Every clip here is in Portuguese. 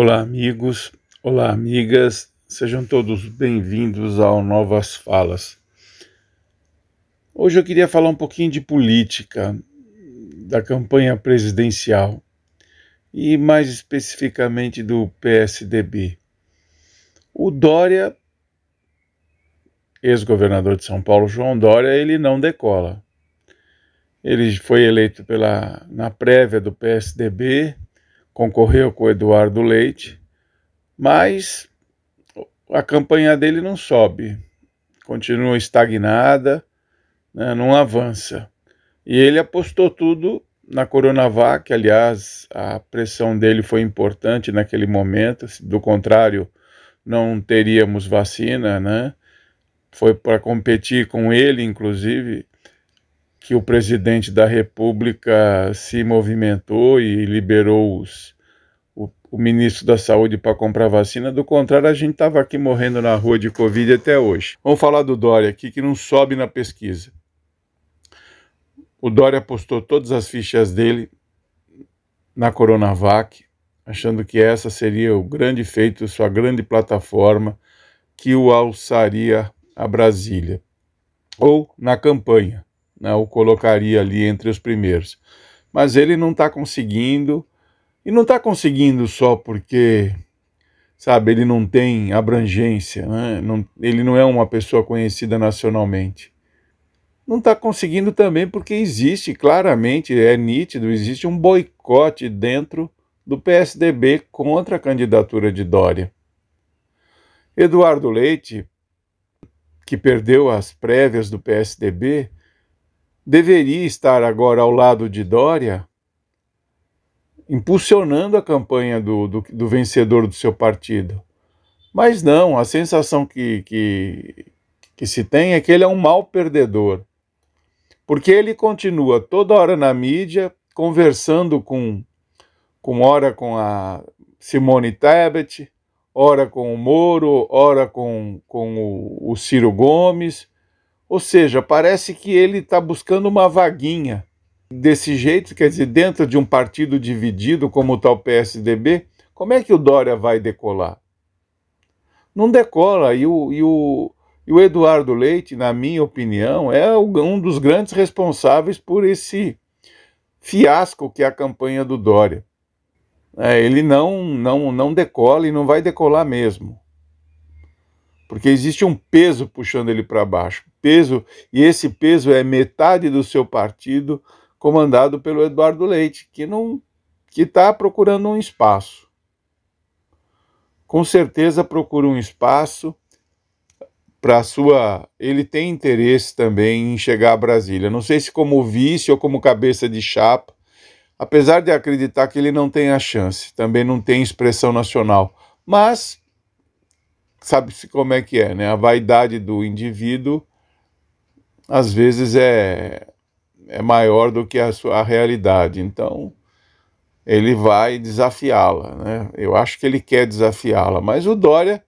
Olá, amigos, olá, amigas, sejam todos bem-vindos ao Novas Falas. Hoje eu queria falar um pouquinho de política, da campanha presidencial e, mais especificamente, do PSDB. O Dória, ex-governador de São Paulo, João Dória, ele não decola. Ele foi eleito pela, na prévia do PSDB concorreu com o Eduardo Leite, mas a campanha dele não sobe, continua estagnada, né, não avança. E ele apostou tudo na Coronavac, aliás, a pressão dele foi importante naquele momento, do contrário, não teríamos vacina, né? Foi para competir com ele, inclusive, que o presidente da República se movimentou e liberou os, o, o ministro da Saúde para comprar vacina. Do contrário, a gente estava aqui morrendo na rua de Covid até hoje. Vamos falar do Dória aqui, que não sobe na pesquisa. O Dória postou todas as fichas dele na Coronavac, achando que essa seria o grande feito, sua grande plataforma que o alçaria a Brasília. Ou na campanha né, o colocaria ali entre os primeiros. Mas ele não está conseguindo, e não está conseguindo só porque, sabe, ele não tem abrangência, né? não, ele não é uma pessoa conhecida nacionalmente. Não está conseguindo também porque existe claramente, é nítido, existe um boicote dentro do PSDB contra a candidatura de Dória. Eduardo Leite, que perdeu as prévias do PSDB, deveria estar agora ao lado de Dória, impulsionando a campanha do, do, do vencedor do seu partido. Mas não, a sensação que, que, que se tem é que ele é um mau perdedor. Porque ele continua toda hora na mídia, conversando com, com ora com a Simone Tebet, ora com o Moro, ora com, com o, o Ciro Gomes, ou seja, parece que ele está buscando uma vaguinha. Desse jeito, quer dizer, dentro de um partido dividido como o tal PSDB, como é que o Dória vai decolar? Não decola. E o, e o, e o Eduardo Leite, na minha opinião, é um dos grandes responsáveis por esse fiasco que é a campanha do Dória. É, ele não, não, não decola e não vai decolar mesmo porque existe um peso puxando ele para baixo. Peso, e esse peso é metade do seu partido, comandado pelo Eduardo Leite, que não que está procurando um espaço. Com certeza procura um espaço para sua. Ele tem interesse também em chegar a Brasília. Não sei se como vice ou como cabeça de chapa, apesar de acreditar que ele não tem a chance, também não tem expressão nacional. Mas sabe-se como é que é, né? A vaidade do indivíduo às vezes é, é maior do que a, sua, realidade. Então, ele vai desafiá-la, né? Eu acho que ele quer desafiá-la, mas o Dória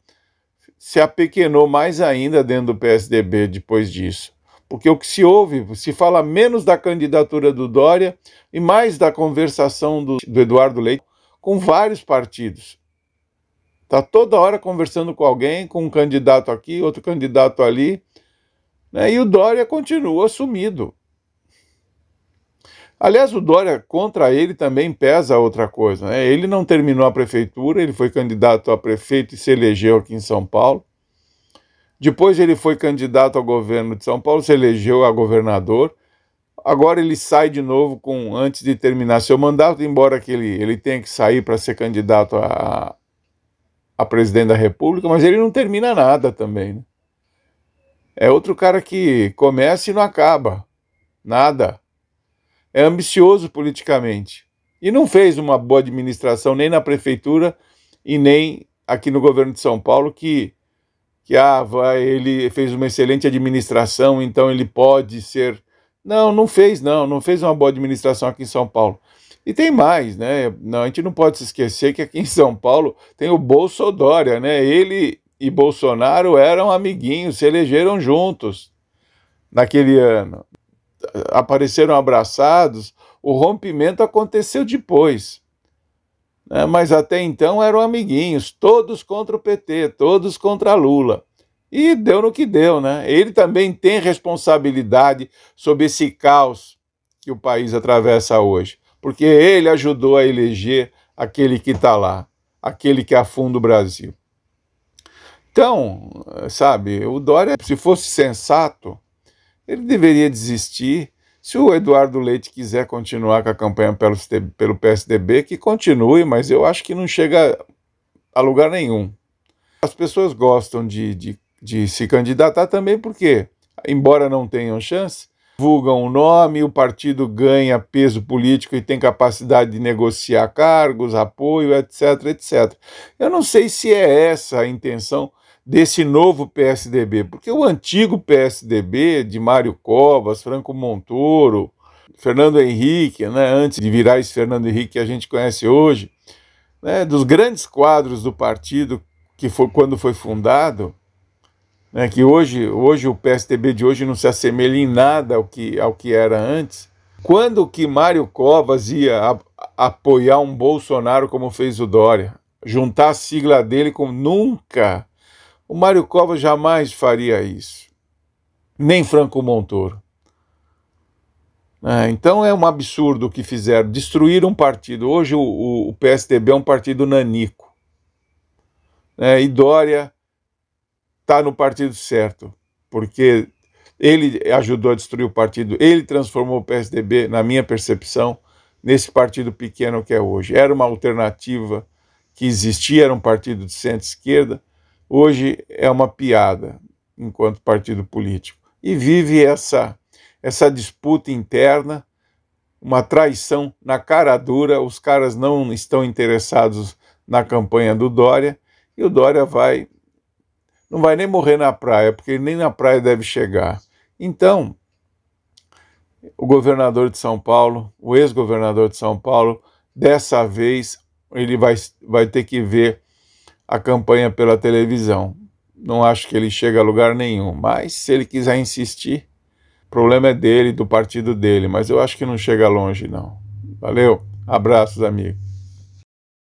se apequenou mais ainda dentro do PSDB depois disso. Porque o que se ouve, se fala menos da candidatura do Dória e mais da conversação do, do Eduardo Leite com vários partidos. Está toda hora conversando com alguém, com um candidato aqui, outro candidato ali, né? e o Dória continua sumido. Aliás, o Dória, contra ele também pesa outra coisa. Né? Ele não terminou a prefeitura, ele foi candidato a prefeito e se elegeu aqui em São Paulo. Depois ele foi candidato ao governo de São Paulo, se elegeu a governador. Agora ele sai de novo com antes de terminar seu mandato, embora que ele, ele tenha que sair para ser candidato a, a presidente da República, mas ele não termina nada também. Né? É outro cara que começa e não acaba. Nada. É ambicioso politicamente. E não fez uma boa administração nem na prefeitura e nem aqui no governo de São Paulo, que, que ah, vai, ele fez uma excelente administração, então ele pode ser. Não, não fez, não. Não fez uma boa administração aqui em São Paulo. E tem mais, né? Não, a gente não pode se esquecer que aqui em São Paulo tem o Bolsodória, né? Ele e Bolsonaro eram amiguinhos, se elegeram juntos naquele ano. Apareceram abraçados, o rompimento aconteceu depois. Né? Mas até então eram amiguinhos, todos contra o PT, todos contra Lula. E deu no que deu, né? Ele também tem responsabilidade sobre esse caos que o país atravessa hoje, porque ele ajudou a eleger aquele que está lá, aquele que afunda o Brasil. Então, sabe, o Dória, se fosse sensato, ele deveria desistir. Se o Eduardo Leite quiser continuar com a campanha pelo, pelo PSDB, que continue, mas eu acho que não chega a lugar nenhum. As pessoas gostam de, de de se candidatar também porque, embora não tenham chance, divulgam o nome, o partido ganha peso político e tem capacidade de negociar cargos, apoio, etc, etc. Eu não sei se é essa a intenção desse novo PSDB, porque o antigo PSDB de Mário Covas, Franco Montoro, Fernando Henrique, né, antes de virar esse Fernando Henrique que a gente conhece hoje, né, dos grandes quadros do partido que foi quando foi fundado, né, que hoje, hoje o PSDB de hoje não se assemelha em nada ao que, ao que era antes. Quando que Mário Covas ia a, apoiar um Bolsonaro como fez o Dória? Juntar a sigla dele com nunca. O Mário Covas jamais faria isso. Nem Franco Montoro. É, então é um absurdo o que fizeram. Destruir um partido. Hoje o, o, o PSDB é um partido nanico. É, e Dória está no partido certo, porque ele ajudou a destruir o partido, ele transformou o PSDB, na minha percepção, nesse partido pequeno que é hoje. Era uma alternativa que existia, era um partido de centro-esquerda, hoje é uma piada enquanto partido político. E vive essa, essa disputa interna, uma traição na cara dura, os caras não estão interessados na campanha do Dória, e o Dória vai não vai nem morrer na praia, porque nem na praia deve chegar. Então, o governador de São Paulo, o ex-governador de São Paulo, dessa vez ele vai, vai ter que ver a campanha pela televisão. Não acho que ele chega a lugar nenhum, mas se ele quiser insistir, o problema é dele, do partido dele, mas eu acho que não chega longe, não. Valeu, abraços, amigos.